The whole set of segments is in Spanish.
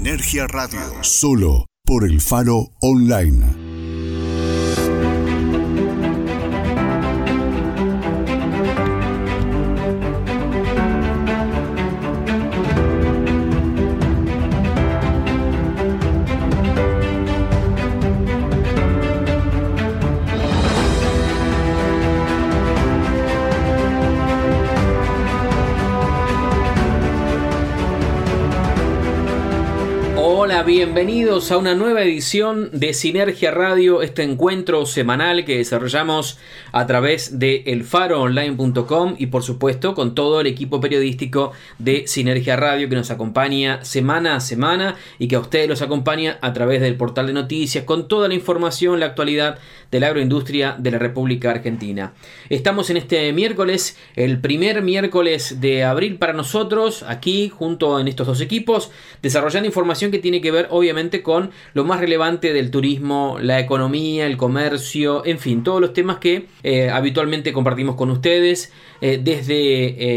Sinergia Radio. Solo por el Faro Online. many bienvenidos a una nueva edición de Sinergia Radio, este encuentro semanal que desarrollamos a través de elfaroonline.com y por supuesto con todo el equipo periodístico de Sinergia Radio que nos acompaña semana a semana y que a ustedes los acompaña a través del portal de noticias con toda la información, la actualidad de la agroindustria de la República Argentina. Estamos en este miércoles, el primer miércoles de abril para nosotros, aquí junto en estos dos equipos, desarrollando información que tiene que ver obviamente con lo más relevante del turismo, la economía, el comercio, en fin, todos los temas que eh, habitualmente compartimos con ustedes. Eh, desde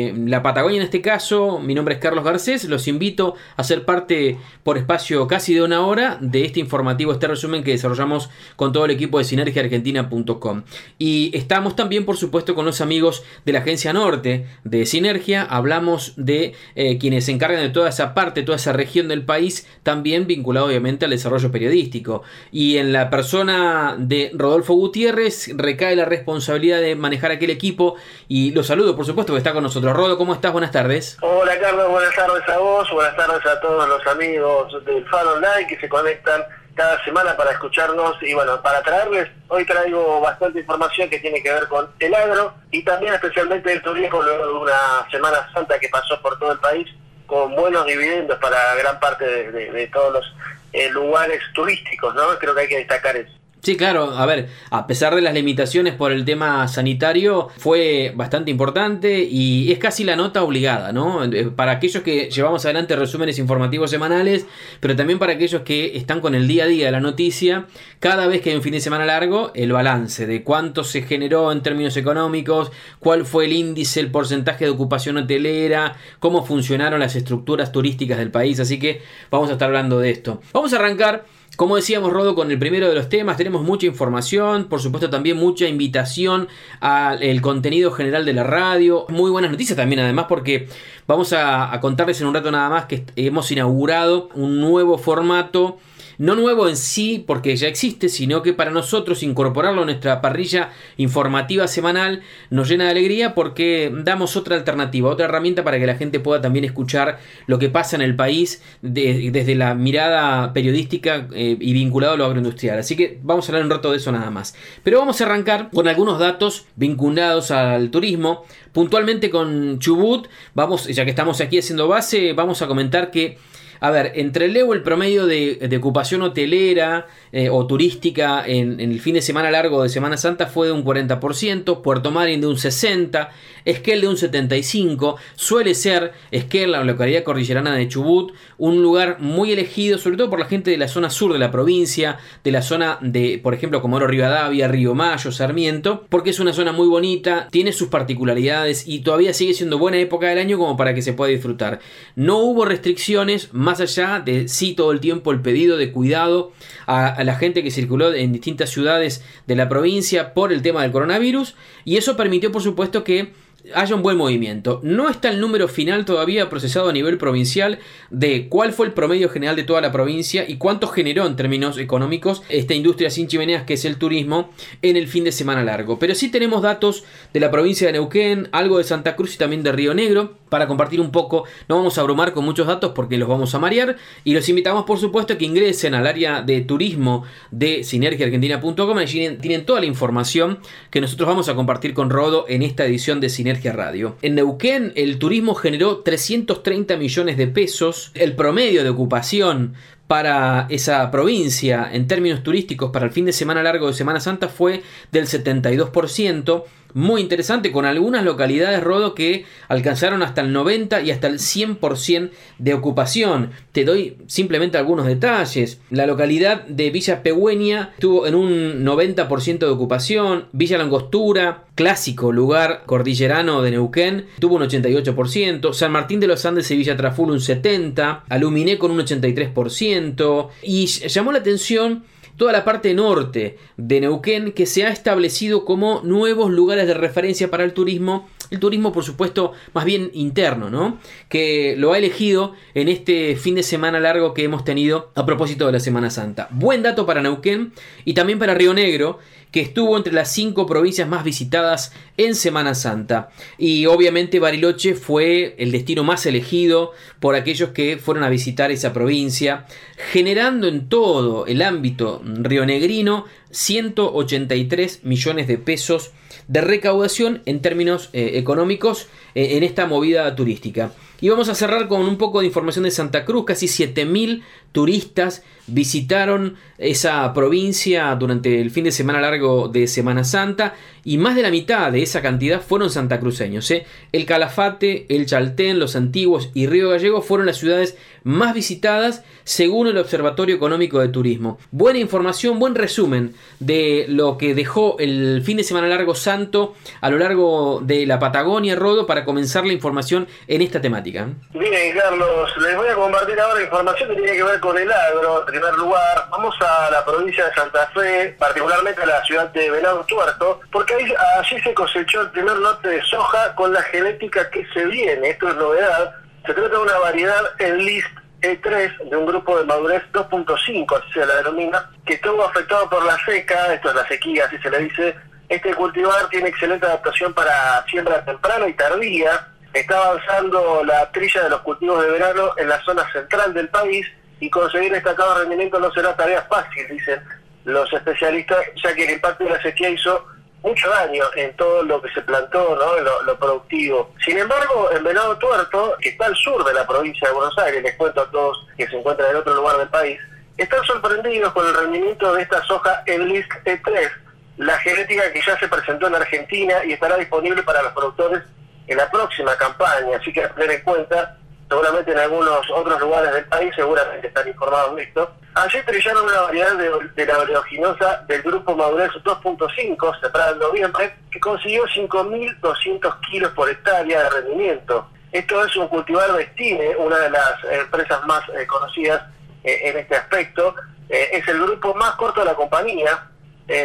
eh, la Patagonia en este caso, mi nombre es Carlos Garcés, los invito a ser parte por espacio casi de una hora de este informativo, este resumen que desarrollamos con todo el equipo de sinergiaargentina.com. Y estamos también, por supuesto, con los amigos de la Agencia Norte de Sinergia, hablamos de quienes se encargan de toda esa parte, toda esa región del país, también vinculado obviamente al desarrollo periodístico. Y en la persona de Rodolfo Gutiérrez recae la responsabilidad de manejar aquel equipo y los saludo por supuesto que está con nosotros. Rodo, ¿cómo estás? Buenas tardes. Hola Carlos, buenas tardes a vos, buenas tardes a todos los amigos del Faro Online que se conectan cada semana para escucharnos y bueno, para traerles, hoy traigo bastante información que tiene que ver con el agro y también especialmente el turismo luego de una Semana Santa que pasó por todo el país con buenos dividendos para gran parte de, todos los eh, lugares turísticos, ¿no? Creo que hay que destacar eso. Sí, claro, a ver, a pesar de las limitaciones por el tema sanitario, fue bastante importante y es casi la nota obligada, ¿no? Eh, para aquellos que llevamos adelante resúmenes informativos semanales, pero también para aquellos que están con el día a día de la noticia, cada vez que hay un fin de semana largo, el balance de cuánto se generó en términos económicos, cuál fue el índice, el porcentaje de ocupación hotelera, cómo funcionaron las estructuras turísticas del país, así que vamos a estar hablando de esto. Vamos a arrancar como decíamos, Rodo, con el primero de los temas, tenemos mucha información, por supuesto también mucha invitación al contenido general de la radio. Muy buenas noticias también, además, porque vamos a, contarles en un rato nada más que hemos inaugurado un nuevo formato no nuevo en sí porque ya existe, sino que para nosotros incorporarlo a nuestra parrilla informativa semanal nos llena de alegría porque damos otra alternativa, otra herramienta para que la gente pueda también escuchar lo que pasa en el país desde la mirada periodística eh, y vinculado a lo agroindustrial. Así que vamos a hablar un rato de eso nada más. Pero vamos a arrancar con algunos datos vinculados al turismo. Puntualmente con Chubut, vamos, ya que estamos aquí haciendo base, vamos a comentar que a ver, entre Leo el promedio de, ocupación hotelera eh, o turística en, el fin de semana largo de Semana Santa fue de un 40%, Puerto Madryn de un 60%, Esquel de un 75%, suele ser Esquel, la localidad cordillerana de Chubut, un lugar muy elegido, sobre todo por la gente de la zona sur de la provincia, de la zona de, por ejemplo, Comodoro Rivadavia, Río Mayo, Sarmiento, porque es una zona muy bonita, tiene sus particularidades y todavía sigue siendo buena época del año como para que se pueda disfrutar. No hubo restricciones, más más allá de sí todo el tiempo el pedido de cuidado a, la gente que circuló en distintas ciudades de la provincia por el tema del coronavirus. Y eso permitió por supuesto que haya un buen movimiento. No está el número final todavía procesado a nivel provincial de cuál fue el promedio general de toda la provincia y cuánto generó en términos económicos esta industria sin chimeneas que es el turismo en el fin de semana largo. Pero sí tenemos datos de la provincia de Neuquén, algo de Santa Cruz y también de Río Negro para compartir un poco. No vamos a abrumar con muchos datos porque los vamos a marear y los invitamos por supuesto que ingresen al área de turismo de sinergiaargentina.com. Allí tienen toda la información que nosotros vamos a compartir con Rodo en esta edición de Sinergia Radio. En Neuquén el turismo generó 330 millones de pesos, el promedio de ocupación para esa provincia en términos turísticos para el fin de semana largo de Semana Santa fue del 72%, muy interesante, con algunas localidades, Rodo, que alcanzaron hasta el 90 y hasta el 100% de ocupación. Te doy simplemente algunos detalles. La localidad de Villa Pegüeña estuvo en un 90% de ocupación. Villa Langostura, clásico lugar cordillerano de Neuquén, tuvo un 88%. San Martín de los Andes y Villa Traful un 70%. Aluminé con un 83%. Y llamó la atención toda la parte norte de Neuquén que se ha establecido como nuevos lugares de referencia para el turismo. El turismo, por supuesto, más bien interno, ¿no? Que lo ha elegido en este fin de semana largo que hemos tenido a propósito de la Semana Santa. Buen dato para Neuquén y también para Río Negro, que estuvo entre las cinco provincias más visitadas en Semana Santa. Y obviamente Bariloche fue el destino más elegido por aquellos que fueron a visitar esa provincia, generando en todo el ámbito rionegrino 183 millones de pesos de recaudación en términos eh, económicos eh, en esta movida turística. Y vamos a cerrar con un poco de información de Santa Cruz. Casi 7.000 turistas visitaron esa provincia durante el fin de semana largo de Semana Santa y más de la mitad de esa cantidad fueron santacruceños. ¿eh? El Calafate, el Chaltén, Los Antiguos y Río Gallego fueron las ciudades más visitadas según el Observatorio Económico de Turismo. Buena información, buen resumen de lo que dejó el fin de semana largo santo a lo largo de la Patagonia, Rodo, para comenzar la información en esta temática. Bien, Carlos, les voy a compartir ahora información que tiene que ver con el agro. Primer lugar, vamos a la provincia de Santa Fe, particularmente a la ciudad de Venado Tuerto, porque ahí, allí se cosechó el primer lote de soja con la genética que se viene. Esto es novedad. Se trata de una variedad en list E3 de un grupo de madurez 2.5, así se la denomina, que estuvo afectado por la seca, esto es la sequía, así se le dice. Este cultivar tiene excelente adaptación para siembra temprana y tardía. Está avanzando la trilla de los cultivos de verano en la zona central del país y conseguir destacado rendimiento no será tarea fácil, dicen los especialistas, ya que el impacto de la sequía hizo mucho daño en todo lo que se plantó, ¿no? en lo, productivo. Sin embargo, en Venado Tuerto, que está al sur de la provincia de Buenos Aires, les cuento a todos que se encuentran en otro lugar del país, están sorprendidos con el rendimiento de esta soja en LISC E3, la genética que ya se presentó en Argentina y estará disponible para los productores en la próxima campaña. Así que a tener en cuenta, seguramente en algunos otros lugares del país seguramente están informados de esto Ayer trillaron una variedad de, la oleaginosa del grupo Madurez 2.5, separada en noviembre, que consiguió 5.200 kilos por hectárea de rendimiento. Esto es un cultivar de Stine, una de las empresas más eh, conocidas eh, en este aspecto. Eh, es el grupo más corto de la compañía.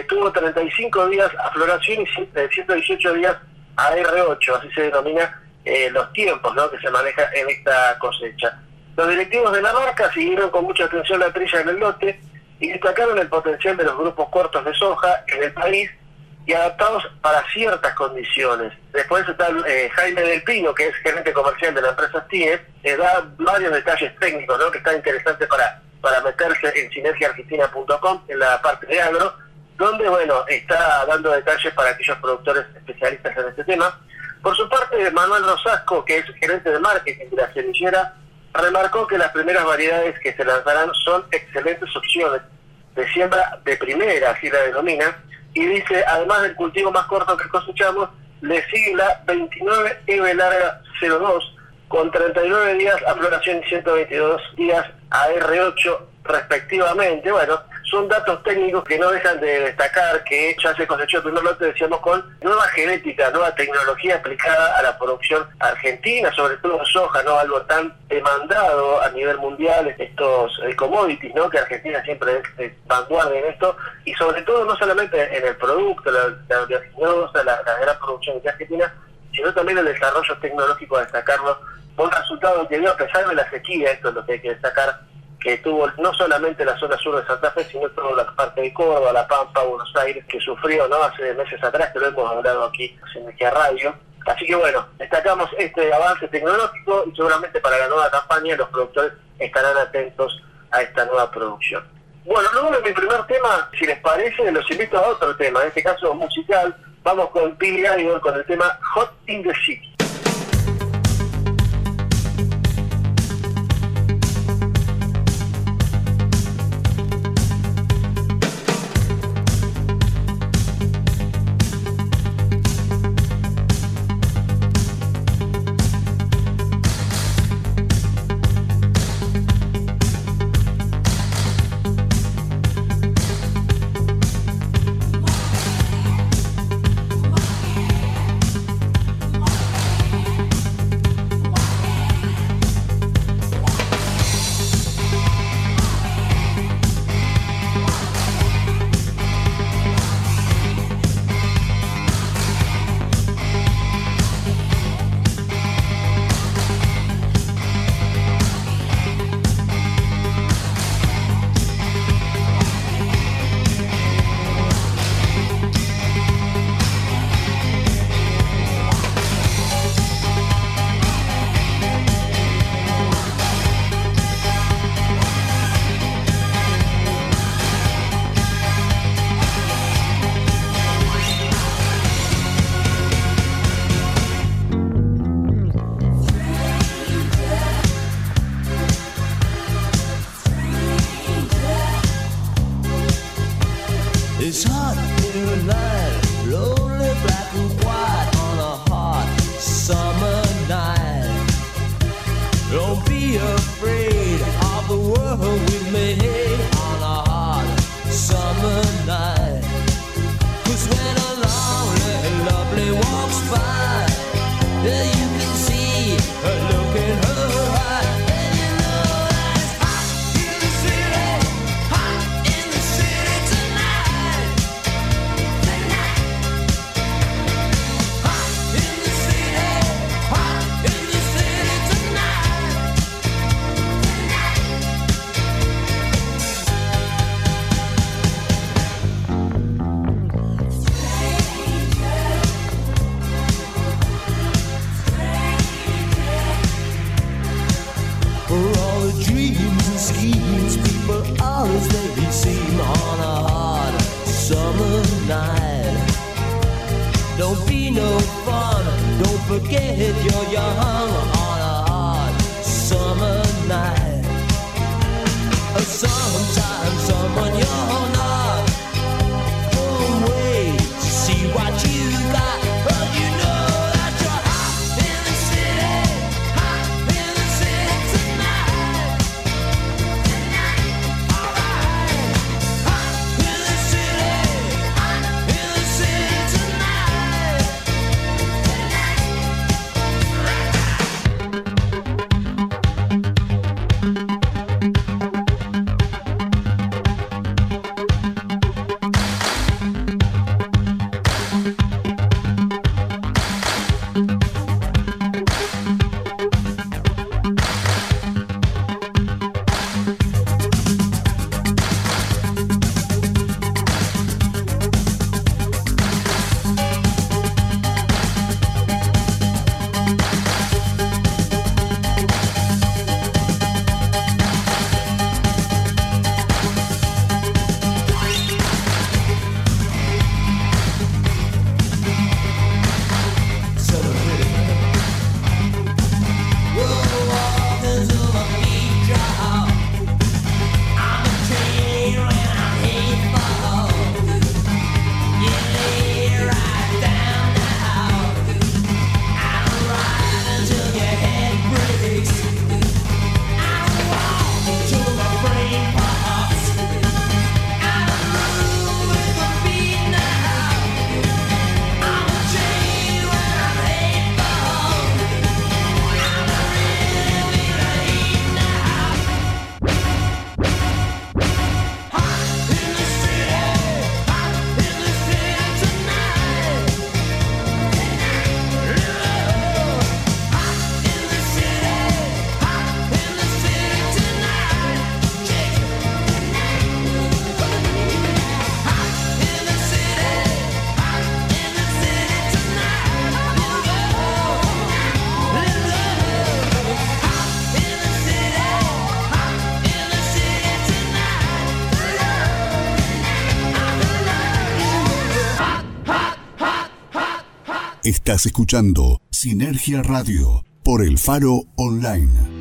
tuvo 35 días a floración y 118 días a R8, así se denomina los tiempos que se maneja en esta cosecha. Los directivos de la marca siguieron con mucha atención la trilla en el lote y destacaron el potencial de los grupos cortos de soja en el país y adaptados para ciertas condiciones. Después está eh, Jaime Del Pino, que es gerente comercial de la empresa TIE, que da varios detalles técnicos ¿no? que están interesantes para, para meterse en sinergiaargentina.com en la parte de agro, donde bueno está dando detalles para aquellos productores especialistas en este tema. Por su parte, Manuel Rosasco, que es gerente de marketing de la semillera, remarcó que las primeras variedades que se lanzarán son excelentes opciones de siembra de primera, así la denomina, y dice, además del cultivo más corto que cosechamos, le sigue la 29 EV larga 02, con 39 días a floración y 122 días a R8 respectivamente. Bueno, son datos técnicos que no dejan de destacar que ya se cosechó el primer lote, decíamos, con nueva genética, nueva tecnología aplicada a la producción argentina, sobre todo soja, ¿no? Algo tan demandado a nivel mundial, estos eh, commodities, ¿no? Que Argentina siempre es vanguardia en esto, y sobre todo no solamente en el producto, la, la, la, la gran producción de Argentina, sino también el desarrollo tecnológico a destacarlo. Un resultado que dio a pesar de la sequía, esto es lo que hay que destacar, que tuvo no solamente la zona sur de Santa Fe, sino toda la parte de Córdoba, La Pampa, Buenos Aires, que sufrió no hace meses atrás, que lo hemos hablado aquí en Radio. Así que bueno, destacamos este avance tecnológico y seguramente para la nueva campaña los productores estarán atentos a esta nueva producción. Bueno, luego de mi primer tema, si les parece, los invito a otro tema, en este caso musical, Vamos con Billy Idol con el tema Hot in the City. Estás escuchando Sinergia Radio por el Faro Online.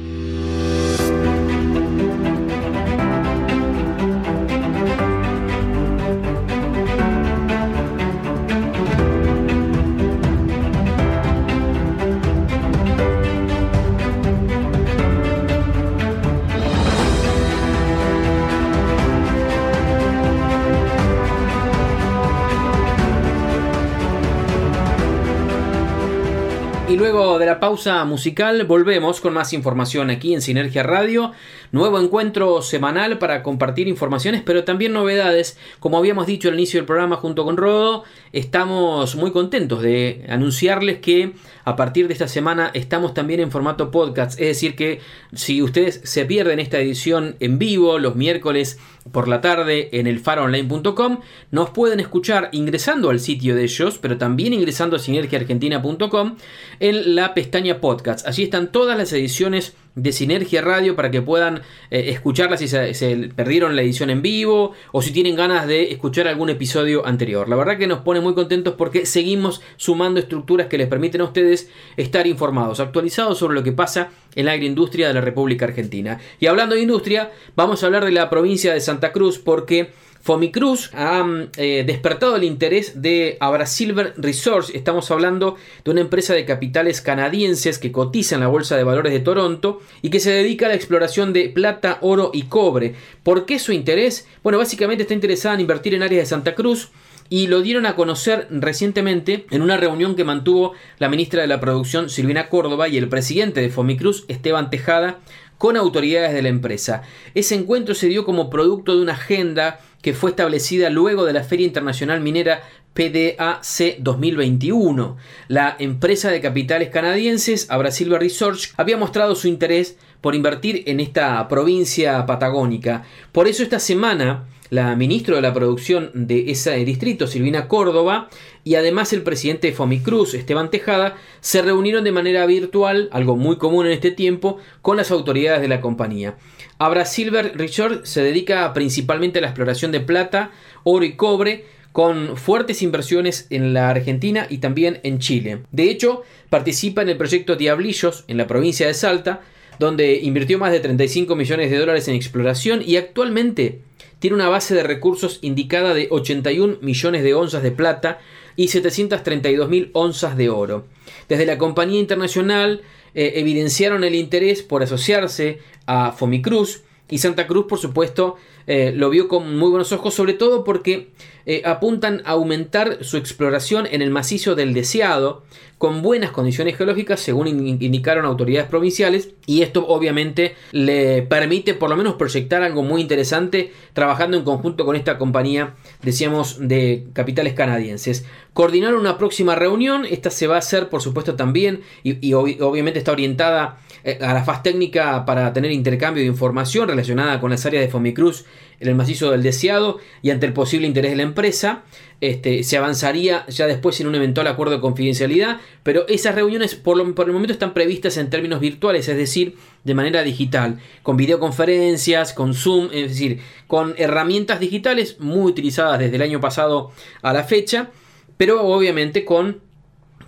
Pausa musical volvemos con más información aquí en Sinergia Radio. Nuevo encuentro semanal para compartir informaciones, pero también novedades. Como habíamos dicho al inicio del programa junto con Rodo, estamos muy contentos de anunciarles que a partir de esta semana estamos también en formato podcast. Es decir, que si ustedes se pierden esta edición en vivo los miércoles por la tarde en el faroonline.com, nos pueden escuchar ingresando al sitio de ellos, pero también ingresando a sinergiaargentina.com en la pestaña podcast. Allí están todas las ediciones de Sinergia Radio para que puedan eh, escucharlas si se, perdieron la edición en vivo o si tienen ganas de escuchar algún episodio anterior. La verdad que nos pone muy contentos porque seguimos sumando estructuras que les permiten a ustedes estar informados, actualizados sobre lo que pasa en la agroindustria de la República Argentina. Y hablando de industria, vamos a hablar de la provincia de Santa Cruz porque Fomicruz ha eh, despertado el interés de Abrasilver Resource. Estamos hablando de una empresa de capitales canadienses que cotiza en la Bolsa de Valores de Toronto y que se dedica a la exploración de plata, oro y cobre. ¿Por qué su interés? Bueno, básicamente está interesada en invertir en áreas de Santa Cruz y lo dieron a conocer recientemente en una reunión que mantuvo la ministra de la Producción Silvina Córdoba y el presidente de Fomicruz Esteban Tejada con autoridades de la empresa. Ese encuentro se dio como producto de una agenda que fue establecida luego de la Feria Internacional Minera PDAC 2021. La empresa de capitales canadienses, Abrasilva Research, había mostrado su interés por invertir en esta provincia patagónica. Por eso esta semana la ministra de la producción de ese distrito, Silvina Córdoba, y además el presidente de Fomicruz, Esteban Tejada, se reunieron de manera virtual, algo muy común en este tiempo, con las autoridades de la compañía. Abra Silver Richard se dedica principalmente a la exploración de plata, oro y cobre, con fuertes inversiones en la Argentina y también en Chile. De hecho, participa en el proyecto Diablillos en la provincia de Salta, donde invirtió más de 35 millones de dólares en exploración y actualmente tiene una base de recursos indicada de 81 millones de onzas de plata y 732 mil onzas de oro. Desde la compañía internacional eh, evidenciaron el interés por asociarse a Fomicruz y Santa Cruz, por supuesto, eh, lo vio con muy buenos ojos, sobre todo porque eh, apuntan a aumentar su exploración en el macizo del deseado, con buenas condiciones geológicas, según indicaron autoridades provinciales, y esto obviamente le permite por lo menos proyectar algo muy interesante trabajando en conjunto con esta compañía, decíamos, de capitales canadienses. Coordinaron una próxima reunión, esta se va a hacer por supuesto también, y, obviamente está orientada eh, a la faz técnica para tener intercambio de información relacionada con las áreas de Fomicruz en el macizo del deseado y ante el posible interés de la empresa. Este, se avanzaría ya después en un eventual acuerdo de confidencialidad, pero esas reuniones por, el momento están previstas en términos virtuales, es decir, de manera digital, con videoconferencias, con Zoom, es decir, con herramientas digitales muy utilizadas desde el año pasado a la fecha, pero obviamente con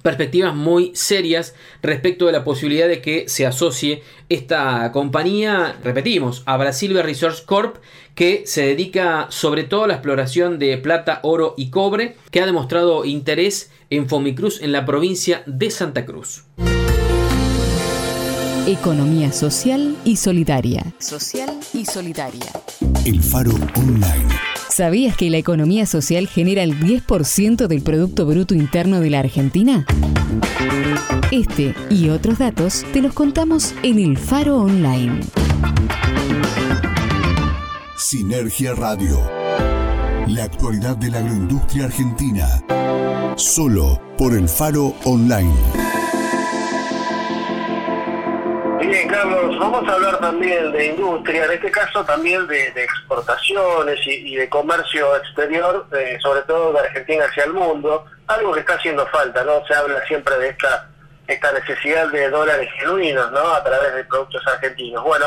perspectivas muy serias respecto de la posibilidad de que se asocie esta compañía, repetimos, a Brasilver Resource Corp, que se dedica sobre todo a la exploración de plata, oro y cobre, que ha demostrado interés en Fomicruz en la provincia de Santa Cruz. Economía social y solidaria. Social y solidaria. El Faro Online. ¿Sabías que la economía social genera el 10% del Producto Bruto Interno de la Argentina? Este y otros datos te los contamos en el Faro Online. Sinergia Radio. La actualidad de la agroindustria argentina. Solo por el Faro Online. Vamos a hablar también de industria, en este caso también de, exportaciones y, de comercio exterior, eh, sobre todo de Argentina hacia el mundo, algo que está haciendo falta, ¿no? Se habla siempre de esta, esta necesidad de dólares genuinos, ¿no? A través de productos argentinos. Bueno,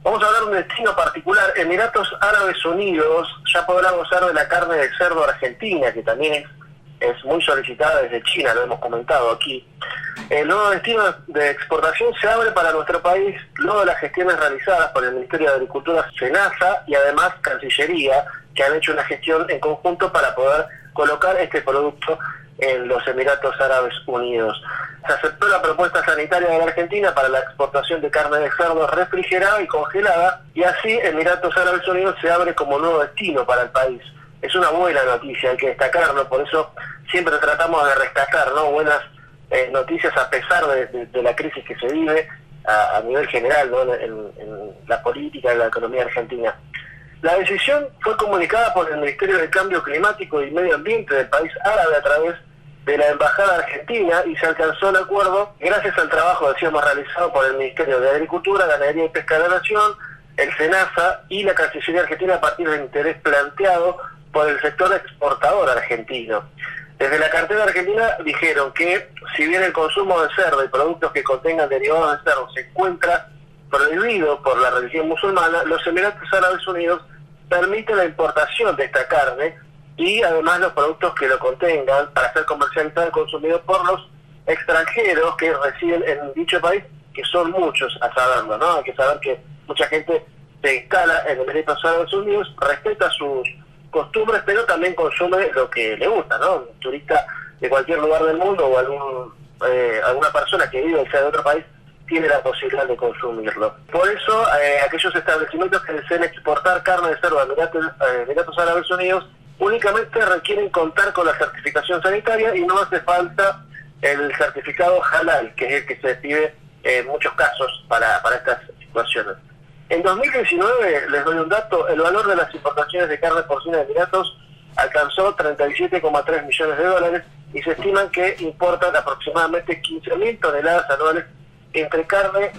Vamos a hablar de un destino particular. Emiratos Árabes Unidos ya podrá gozar de la carne de cerdo argentina, que también es es muy solicitada desde China, lo hemos comentado aquí. El nuevo destino de exportación se abre para nuestro país luego de las gestiones realizadas por el Ministerio de Agricultura, SENASA y además Cancillería, que han hecho una gestión en conjunto para poder colocar este producto en los Emiratos Árabes Unidos. Se aceptó la propuesta sanitaria de la Argentina para la exportación de carne de cerdo refrigerada y congelada y así Emiratos Árabes Unidos se abre como nuevo destino para el país. Es una buena noticia, hay que destacarlo, por eso siempre tratamos de rescatar ¿no? buenas eh, noticias a pesar de, la crisis que se vive a, nivel general ¿no? en, en la política y la economía argentina. La decisión fue comunicada por el Ministerio de Cambio Climático y Medio Ambiente del país árabe a través de la Embajada Argentina y se alcanzó el acuerdo gracias al trabajo, decíamos, realizado por el Ministerio de Agricultura, Ganadería y Pesca de la Nación, el SENASA y la Cancillería Argentina a partir del interés planteado por el sector exportador argentino. Desde la cartera argentina dijeron que si bien el consumo de cerdo y productos que contengan derivados de cerdo se encuentra prohibido por la religión musulmana, los Emiratos Árabes Unidos permiten la importación de esta carne y además los productos que lo contengan para ser comercializados y consumidos por los extranjeros que residen en dicho país, que son muchos a saberlo, ¿no? Hay que saber que mucha gente se instala en Emiratos Árabes Unidos, respeta sus costumbres, pero también consume lo que le gusta, ¿no? Un turista de cualquier lugar del mundo o algún, eh, alguna persona que vive sea de otro país tiene la posibilidad de consumirlo. Por eso, eh, aquellos establecimientos que deseen exportar carne de cerdo a eh, Emiratos Árabes Unidos únicamente requieren contar con la certificación sanitaria y no hace falta el certificado halal, que es el que se pide en muchos casos para, para estas situaciones. En 2019, les doy un dato, el valor de las importaciones de carne porcina de Emiratos alcanzó 37,3 millones de dólares y se estiman que importan aproximadamente 15.000 toneladas anuales entre carne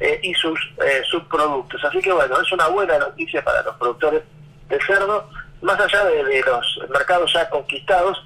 eh, y sus eh, subproductos. Así que bueno, es una buena noticia para los productores de cerdo más allá de, los mercados ya conquistados,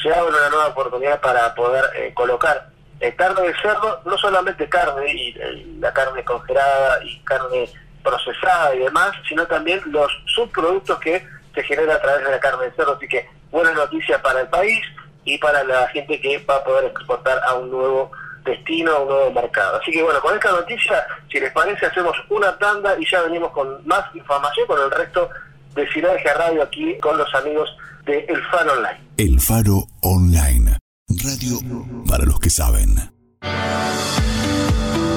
se abre una nueva oportunidad para poder eh, colocar eh, carne de cerdo, no solamente carne y, la carne congelada y carne procesada y demás, sino también los subproductos que se generan a través de la carne de cerdo. Así que buena noticia para el país y para la gente que va a poder exportar a un nuevo destino, a un nuevo mercado. Así que bueno, con esta noticia, si les parece, hacemos una tanda y ya venimos con más información con el resto de Sinergia Radio aquí con los amigos de El Faro Online. El Faro Online. Radio para los que saben.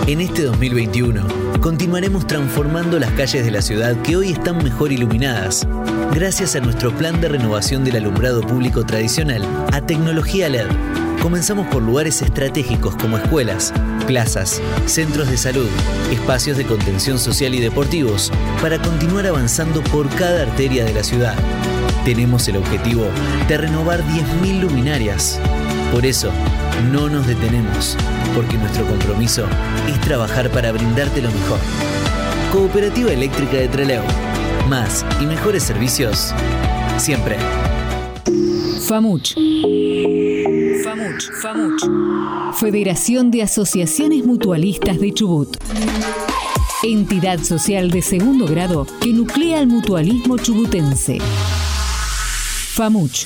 En este 2021 continuaremos transformando las calles de la ciudad que hoy están mejor iluminadas, gracias a nuestro plan de renovación del alumbrado público tradicional a tecnología LED Comenzamos por lugares estratégicos como escuelas, plazas, centros de salud, espacios de contención social y deportivos, para continuar avanzando por cada arteria de la ciudad. Tenemos el objetivo de renovar 10.000 luminarias. Por eso, no nos detenemos, porque nuestro compromiso es trabajar para brindarte lo mejor. Cooperativa Eléctrica de Trelew. Más y mejores servicios siempre. FAMUCH. FAMUCH. FAMUCH. Federación de Asociaciones Mutualistas de Chubut. Entidad social de segundo grado que nuclea el mutualismo chubutense. FAMUCH.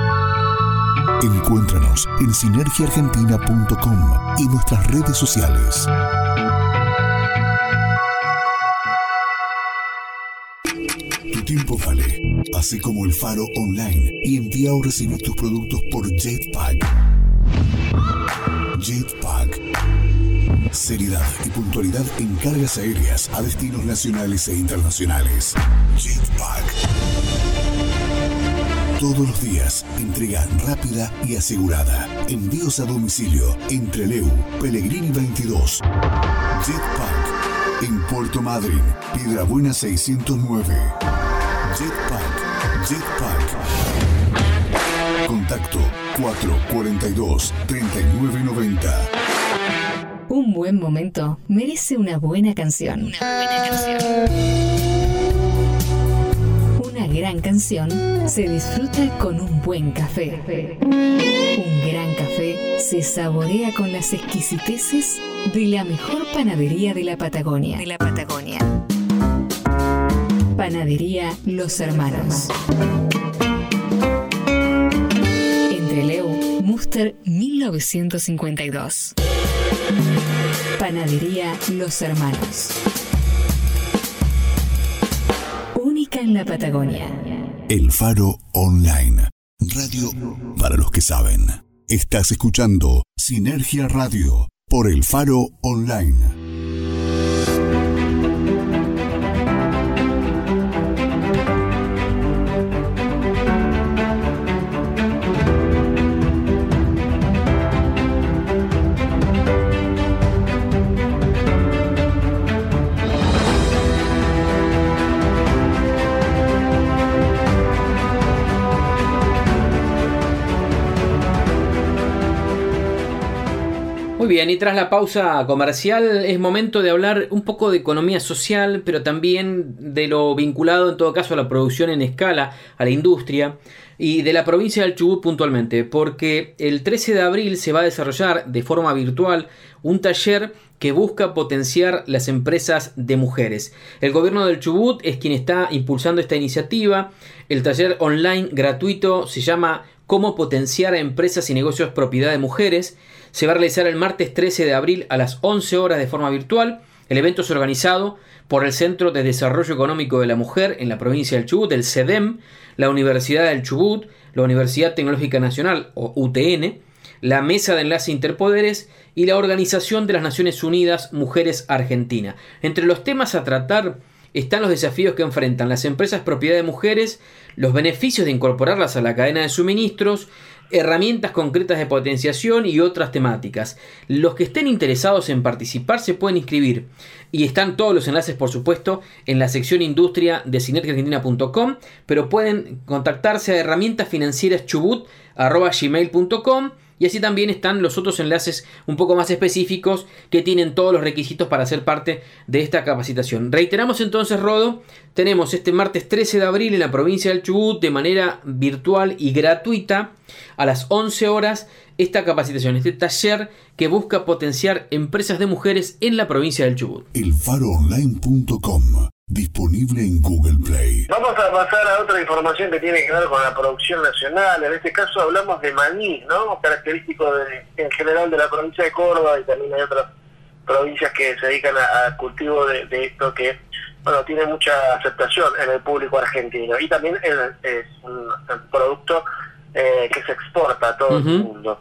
Encuéntranos en sinergiaargentina.com y nuestras redes sociales. Tu tiempo vale, así como el faro online y envía o recibir tus productos por Jetpack. Jetpack. Seriedad y puntualidad en cargas aéreas a destinos nacionales e internacionales. Jetpack. Todos los días, entrega rápida y asegurada. Envíos a domicilio entre Leu, Pellegrini 22. Jetpack. En Puerto Madryn, Buena 609. Jetpack. Jetpack. Contacto 442 3990. Un buen momento merece una buena canción. Una buena canción gran canción se disfruta con un buen café. Un gran café se saborea con las exquisiteces de la mejor panadería de la Patagonia. De la Patagonia. Panadería Los Hermanos. Entre Leu, Muster 1952. Panadería Los Hermanos en la Patagonia. El Faro Online. Radio para los que saben. Estás escuchando Sinergia Radio por El Faro Online. Bien, y tras la pausa comercial es momento de hablar un poco de economía social, pero también de lo vinculado en todo caso a la producción en escala, a la industria y de la provincia del Chubut puntualmente, porque el 13 de abril se va a desarrollar de forma virtual un taller que busca potenciar las empresas de mujeres. El gobierno del Chubut es quien está impulsando esta iniciativa. El taller online gratuito se llama Cómo potenciar a empresas y negocios propiedad de mujeres se va a realizar el martes 13 de abril a las 11 horas de forma virtual. El evento es organizado por el Centro de Desarrollo Económico de la Mujer en la provincia del Chubut, el CEDEM, la Universidad del Chubut, la Universidad Tecnológica Nacional o UTN, la Mesa de Enlace Interpoderes y la Organización de las Naciones Unidas Mujeres Argentina. Entre los temas a tratar están los desafíos que enfrentan las empresas propiedad de mujeres, los beneficios de incorporarlas a la cadena de suministros, herramientas concretas de potenciación y otras temáticas. Los que estén interesados en participar se pueden inscribir y están todos los enlaces por supuesto en la sección industria de sinergiaargentina.com, pero pueden contactarse a herramientas financieras chubut.gmail.com y así también están los otros enlaces un poco más específicos que tienen todos los requisitos para ser parte de esta capacitación. Reiteramos entonces, Rodo, tenemos este martes 13 de abril en la provincia del Chubut de manera virtual y gratuita a las 11 horas esta capacitación, este taller que busca potenciar empresas de mujeres en la provincia del Chubut. Disponible en Google Play. Vamos a pasar a otra información que tiene que ver con la producción nacional. En este caso hablamos de maní, ¿no? Característico de, en general de la provincia de Córdoba y también hay otras provincias que se dedican al cultivo de, esto que, bueno, tiene mucha aceptación en el público argentino. Y también es, un, producto eh, que se exporta a todo el mundo.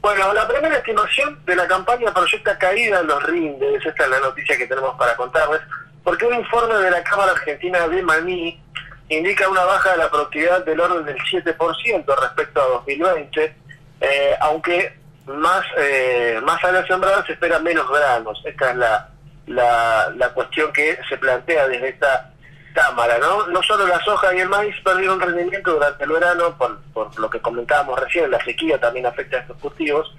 Bueno, la primera estimación de la campaña proyecta caída en los rindes. Esta es la noticia que tenemos para contarles porque un informe de la Cámara Argentina de Maní indica una baja de la productividad del orden del 7% respecto a 2020, eh, aunque más, eh, más áreas sembradas se espera menos granos. Esta es la, la, cuestión que se plantea desde esta Cámara. ¿no? no solo la soja y el maíz perdieron rendimiento durante el verano, por, por lo que comentábamos recién, la sequía también afecta a estos cultivos,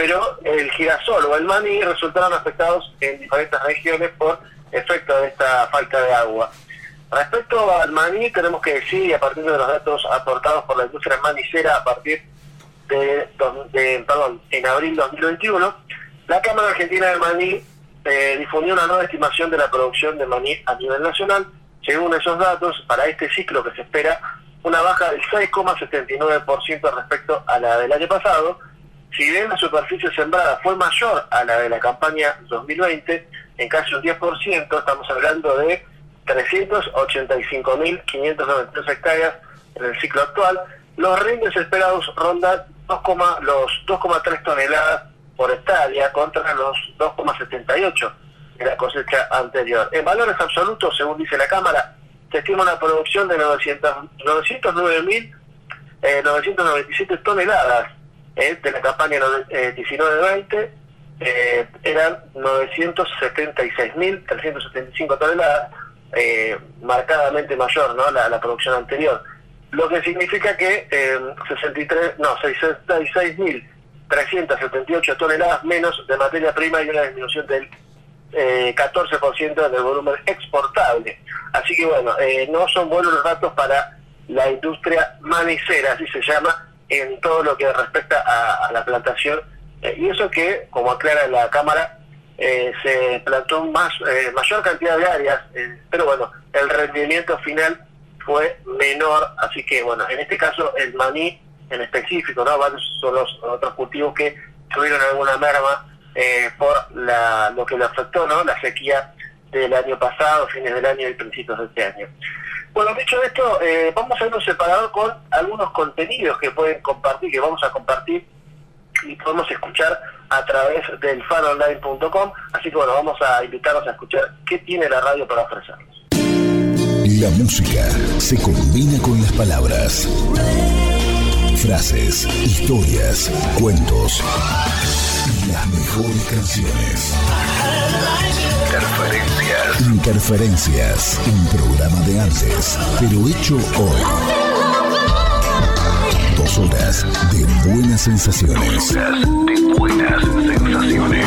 pero el girasol o el maní resultaron afectados en diferentes regiones por efecto de esta falta de agua. Respecto al maní, tenemos que decir, y a partir de los datos aportados por la industria manicera a partir de, perdón, en abril 2021, la Cámara Argentina del Maní eh, difundió una nueva estimación de la producción de maní a nivel nacional. Según esos datos, para este ciclo que se espera una baja del 6,79% respecto a la del año pasado. Si bien la superficie sembrada fue mayor a la de la campaña 2020, en casi un 10%, estamos hablando de 385.593 hectáreas en el ciclo actual, los rindes esperados rondan 2, los 2,3 toneladas por hectárea contra los 2,78 de la cosecha anterior. En valores absolutos, según dice la Cámara, se estima una producción de 909.997 eh, toneladas eh, de la campaña 19-20, eh, eran 976.375 toneladas, marcadamente mayor ¿no? La, producción anterior. Lo que significa que 63, no, 66.378 toneladas menos de materia prima y una disminución del eh, 14% del volumen exportable. Así que bueno, eh, no son buenos los datos para la industria manicera, así se llama, en todo lo que respecta a, la plantación. Eh, y eso que, como aclara la Cámara, eh, se plantó más mayor cantidad de áreas, pero bueno, el rendimiento final fue menor, así que bueno, en este caso el maní en específico, ¿no? son los otros cultivos que tuvieron alguna merma eh, por la, lo que le afectó, ¿no? La sequía del año pasado, fines del año y principios de este año. Bueno, dicho esto, eh, vamos a ir un separador con algunos contenidos que pueden compartir, que vamos a compartir y podemos escuchar a través del fanonline.com. Así que bueno, vamos a invitarlos a escuchar qué tiene la radio para ofrecernos. La música se combina con las palabras. Frases, historias, cuentos las mejores canciones. Interferencias. Un programa de antes, pero hecho hoy. Dos horas de buenas sensaciones. de buenas sensaciones.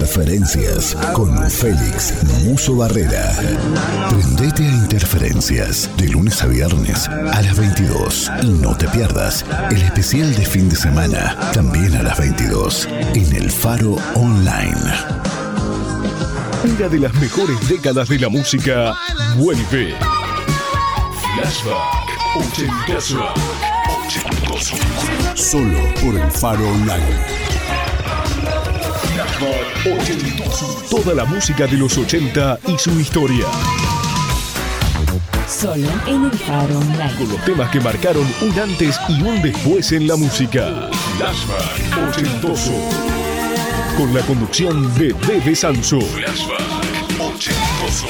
Interferencias con Félix Muso Barrera. Prendete a Interferencias de lunes a viernes a las 22 y no te pierdas el especial de fin de semana también a las 22 en el Faro Online. Una de las mejores décadas de la música vuelve. Flashback 80 Solo por el Faro Online. Toda la música de los 80 y su historia. Solo en el Faro Online. Con los temas que marcaron un antes y un después en la música. Flashback ochentoso. Con la conducción de Bebe Sanso. Flashback ochentoso.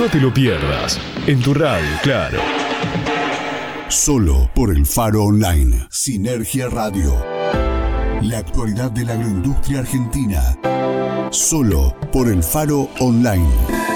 No te lo pierdas. En tu radio, claro. Solo por el Faro Online. Sinergia Radio. La actualidad de la agroindustria argentina. Solo por el Faro Online.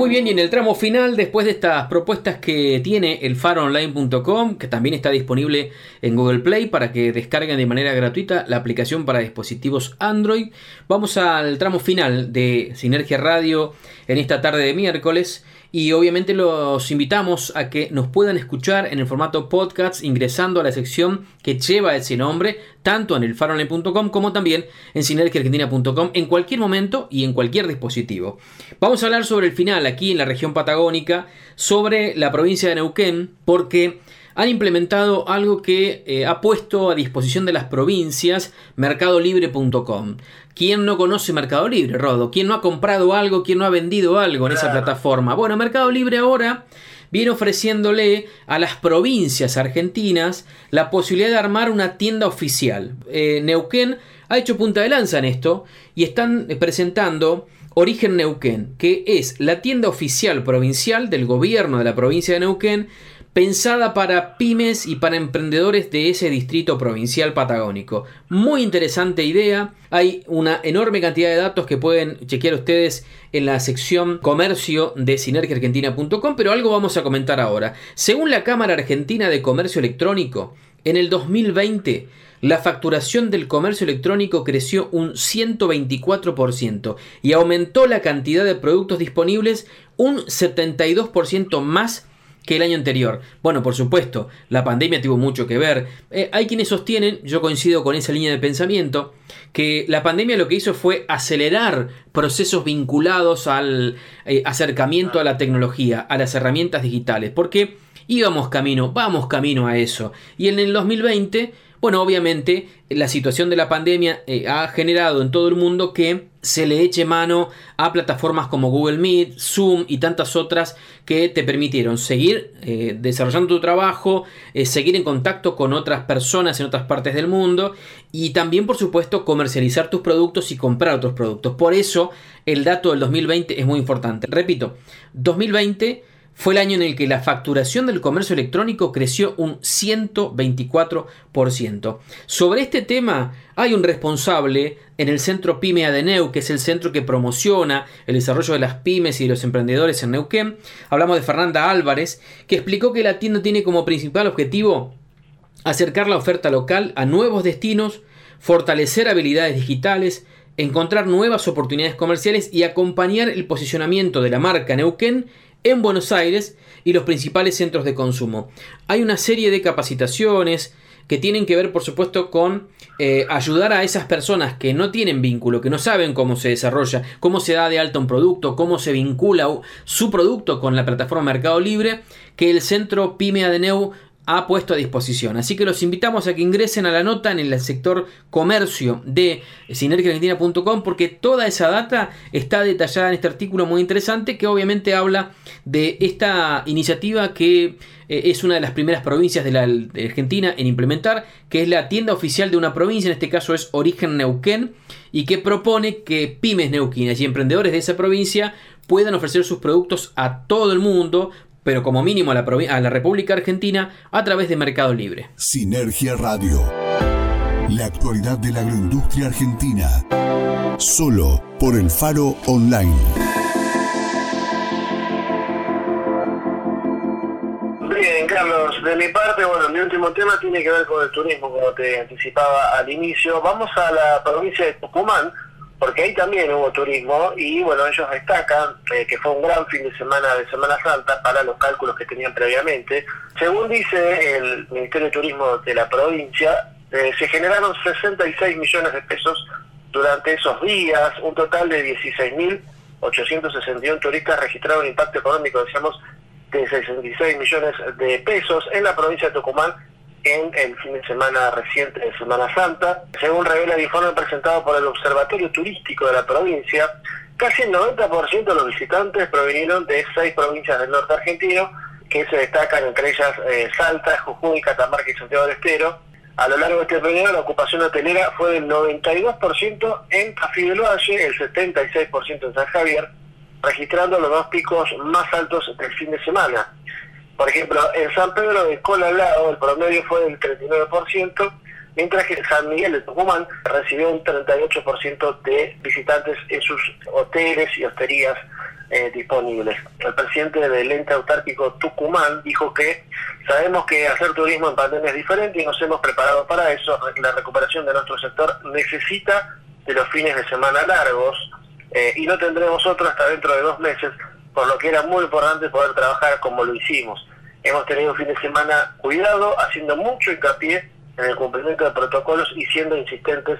Muy bien, y en el tramo final, después de estas propuestas que tiene el faroonline.com, que también está disponible en Google Play para que descarguen de manera gratuita la aplicación para dispositivos Android, vamos al tramo final de Sinergia Radio en esta tarde de miércoles. Y obviamente los invitamos a que nos puedan escuchar en el formato podcast ingresando a la sección que lleva ese nombre, tanto en el faronline.com como también en sinergiaargentina.com en cualquier momento y en cualquier dispositivo. Vamos a hablar sobre el final aquí en la región patagónica, sobre la provincia de Neuquén, porque han implementado algo que eh, ha puesto a disposición de las provincias mercadolibre.com. ¿Quién no conoce Mercado Libre, Rodo? ¿Quién no ha comprado algo? ¿Quién no ha vendido algo en esa plataforma? Bueno, Mercado Libre ahora viene ofreciéndole a las provincias argentinas la posibilidad de armar una tienda oficial. Eh, Neuquén ha hecho punta de lanza en esto y están presentando Origen Neuquén, que es la tienda oficial provincial del gobierno de la provincia de Neuquén pensada para pymes y para emprendedores de ese distrito provincial patagónico. Muy interesante idea. Hay una enorme cantidad de datos que pueden chequear ustedes en la sección comercio de sinergiaargentina.com, pero algo vamos a comentar ahora. Según la Cámara Argentina de Comercio Electrónico, en el 2020 la facturación del comercio electrónico creció un 124% y aumentó la cantidad de productos disponibles un 72% más que el año anterior. Bueno, por supuesto, la pandemia tuvo mucho que ver. Eh, hay quienes sostienen, yo coincido con esa línea de pensamiento, que la pandemia lo que hizo fue acelerar procesos vinculados al eh, acercamiento a la tecnología, a las herramientas digitales, porque íbamos camino, vamos camino a eso. Y en el 2020 bueno, obviamente la situación de la pandemia eh, ha generado en todo el mundo que se le eche mano a plataformas como Google Meet, Zoom y tantas otras que te permitieron seguir eh, desarrollando tu trabajo, eh, seguir en contacto con otras personas en otras partes del mundo y también por supuesto comercializar tus productos y comprar otros productos. Por eso el dato del 2020 es muy importante. Repito, 2020 fue el año en el que la facturación del comercio electrónico creció un 124%. Sobre este tema hay un responsable en el centro Pyme Adeneu, que es el centro que promociona el desarrollo de las pymes y de los emprendedores en Neuquén. Hablamos de Fernanda Álvarez, que explicó que la tienda tiene como principal objetivo acercar la oferta local a nuevos destinos, fortalecer habilidades digitales, encontrar nuevas oportunidades comerciales y acompañar el posicionamiento de la marca Neuquén en Buenos Aires y los principales centros de consumo. Hay una serie de capacitaciones que tienen que ver, por supuesto, con eh, ayudar a esas personas que no tienen vínculo, que no saben cómo se desarrolla, cómo se da de alta un producto, cómo se vincula su producto con la plataforma Mercado Libre, que el centro Pyme Adeneu ha puesto a disposición. Así que los invitamos a que ingresen a la nota en el sector comercio de sinergiaargentina.com porque toda esa data está detallada en este artículo muy interesante que obviamente habla de esta iniciativa que eh, es una de las primeras provincias de la Argentina en implementar, que es la tienda oficial de una provincia, en este caso es Origen Neuquén, y que propone que pymes neuquinas y emprendedores de esa provincia puedan ofrecer sus productos a todo el mundo pero como mínimo a la, a la República Argentina a través de Mercado Libre. Sinergia Radio. La actualidad de la agroindustria argentina. Solo por el Faro Online. Bien, Carlos, de mi parte, bueno, mi último tema tiene que ver con el turismo, como te anticipaba al inicio. Vamos a la provincia de Tucumán, porque ahí también hubo turismo y bueno, ellos destacan eh, que fue un gran fin de semana de Semana Santa para los cálculos que tenían previamente. Según dice el Ministerio de Turismo de la provincia, eh, se generaron 66 millones de pesos durante esos días, un total de 16.861 turistas registraron impacto económico, decíamos, de 66 millones de pesos en la provincia de Tucumán en el fin de semana reciente de Semana Santa. Según revela el informe presentado por el Observatorio Turístico de la provincia, casi el 90% de los visitantes provinieron de seis provincias del norte argentino, que se destacan entre ellas eh, Salta, Jujuy, Catamarca y Santiago del Estero. A lo largo de este periodo la ocupación hotelera fue del 92% en Café del Valle, el 76% en San Javier, registrando los dos picos más altos del fin de semana. Por ejemplo, en San Pedro de Colalao el promedio fue del 39%, mientras que San Miguel de Tucumán recibió un 38% de visitantes en sus hoteles y hosterías eh, disponibles. El presidente del ente autárquico Tucumán dijo que sabemos que hacer turismo en pandemia es diferente y nos hemos preparado para eso. La recuperación de nuestro sector necesita de los fines de semana largos eh, y no tendremos otro hasta dentro de dos meses, por lo que era muy importante poder trabajar como lo hicimos. Hemos tenido un fin de semana cuidado, haciendo mucho hincapié en el cumplimiento de protocolos y siendo insistentes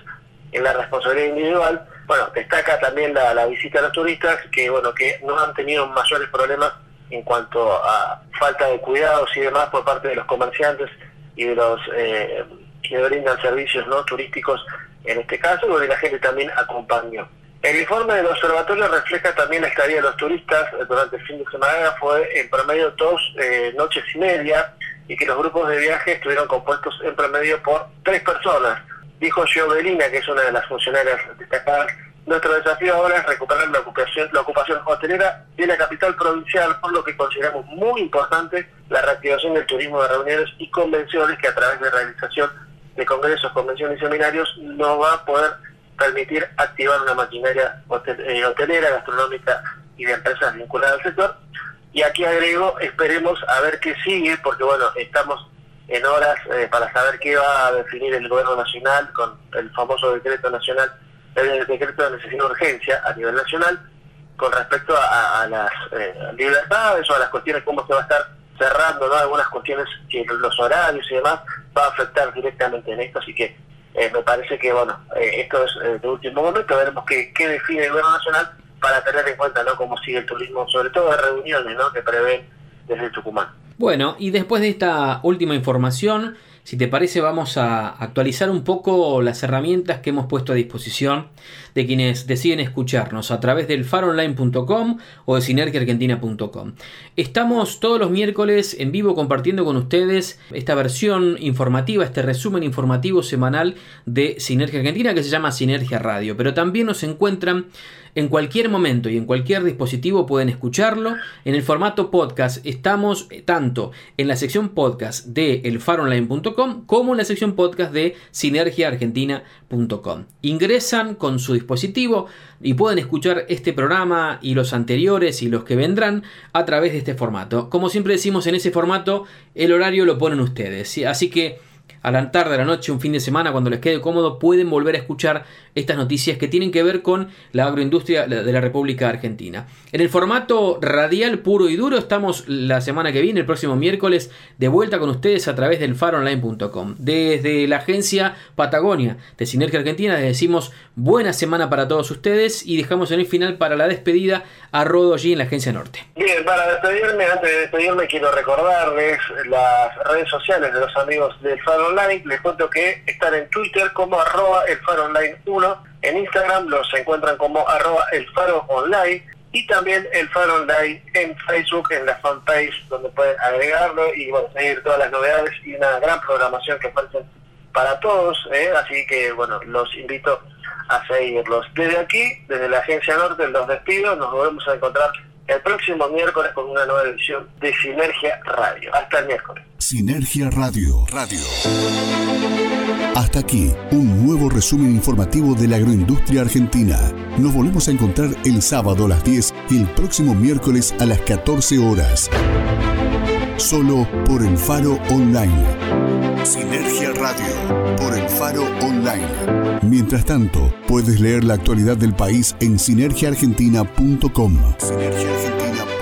en la responsabilidad individual. Bueno, destaca también la, visita a los turistas, que bueno, que no han tenido mayores problemas en cuanto a falta de cuidados y demás por parte de los comerciantes y de los eh, que brindan servicios no turísticos en este caso, donde la gente también acompañó. El informe del observatorio refleja también la estadía de los turistas durante el fin de semana, fue en promedio dos eh, noches y media, y que los grupos de viaje estuvieron compuestos en promedio por tres personas. Dijo Gio Belina, que es una de las funcionarias destacadas Nuestro desafío ahora es recuperar la ocupación, la ocupación hotelera de la capital provincial, por lo que consideramos muy importante la reactivación del turismo de reuniones y convenciones que a través de realización de congresos, convenciones y seminarios no va a poder permitir activar una maquinaria eh, hotelera, gastronómica y de empresas vinculadas al sector. Y aquí agrego, esperemos a ver qué sigue, porque bueno, estamos en horas eh, para saber qué va a definir el gobierno nacional con el famoso decreto nacional el decreto de necesidad de urgencia a nivel nacional con respecto a, las eh, libertades o a las cuestiones, cómo se va a estar cerrando, ¿no? Algunas cuestiones que los horarios y demás va a afectar directamente en esto, así que eh, me parece que, bueno, eh, esto es de último momento, veremos qué, qué define el gobierno nacional para tener en cuenta, ¿no? Cómo sigue el turismo, sobre todo de reuniones, ¿no? Que prevén desde Tucumán. Bueno, y después de esta última información, si te parece, vamos a actualizar un poco las herramientas que hemos puesto a disposición de quienes deciden escucharnos a través del faronline.com o de sinergiaargentina.com. Estamos todos los miércoles en vivo compartiendo con ustedes esta versión informativa, este resumen informativo semanal de Sinergia Argentina que se llama Sinergia Radio, pero también nos encuentran en cualquier momento y en cualquier dispositivo pueden escucharlo. En el formato podcast estamos tanto en la sección podcast de elfaronline.com como en la sección podcast de sinergiaargentina.com. Ingresan con su dispositivo y pueden escuchar este programa y los anteriores y los que vendrán a través de este formato. Como siempre decimos en ese formato, el horario lo ponen ustedes. Así que a la tarde, a la noche, un fin de semana, cuando les quede cómodo, pueden volver a escuchar estas noticias que tienen que ver con la agroindustria de la República Argentina. En el formato radial puro y duro estamos la semana que viene, el próximo miércoles, de vuelta con ustedes a través del faronline.com. Desde la agencia Patagonia de Sinergia Argentina les decimos buena semana para todos ustedes y dejamos en el final para la despedida a Rodo allí en la agencia norte. Bien, para despedirme, antes de despedirme quiero recordarles las redes sociales de los amigos del Faro Online. Les cuento que están en Twitter como arroba el Faro Online 1, en Instagram los encuentran como arroba el Faro Online y también el Faro Online en Facebook, en la fanpage, donde pueden agregarlo y bueno, seguir todas las novedades y una gran programación que ofrecen para todos. ¿eh? Así que bueno, los invito a seguirlos. Desde aquí, desde la Agencia Norte, los despido. Nos volvemos a encontrar el próximo miércoles con una nueva edición de Sinergia Radio. Hasta el miércoles. Sinergia Radio. Radio. Hasta aquí, un nuevo resumen informativo de la agroindustria argentina. Nos volvemos a encontrar el sábado a las 10 y el próximo miércoles a las 14 horas. Solo por el Faro Online. Sinergia Radio. Por el Faro Online. Mientras tanto, puedes leer la actualidad del país en sinergiaargentina.com. Sinergia Argentina.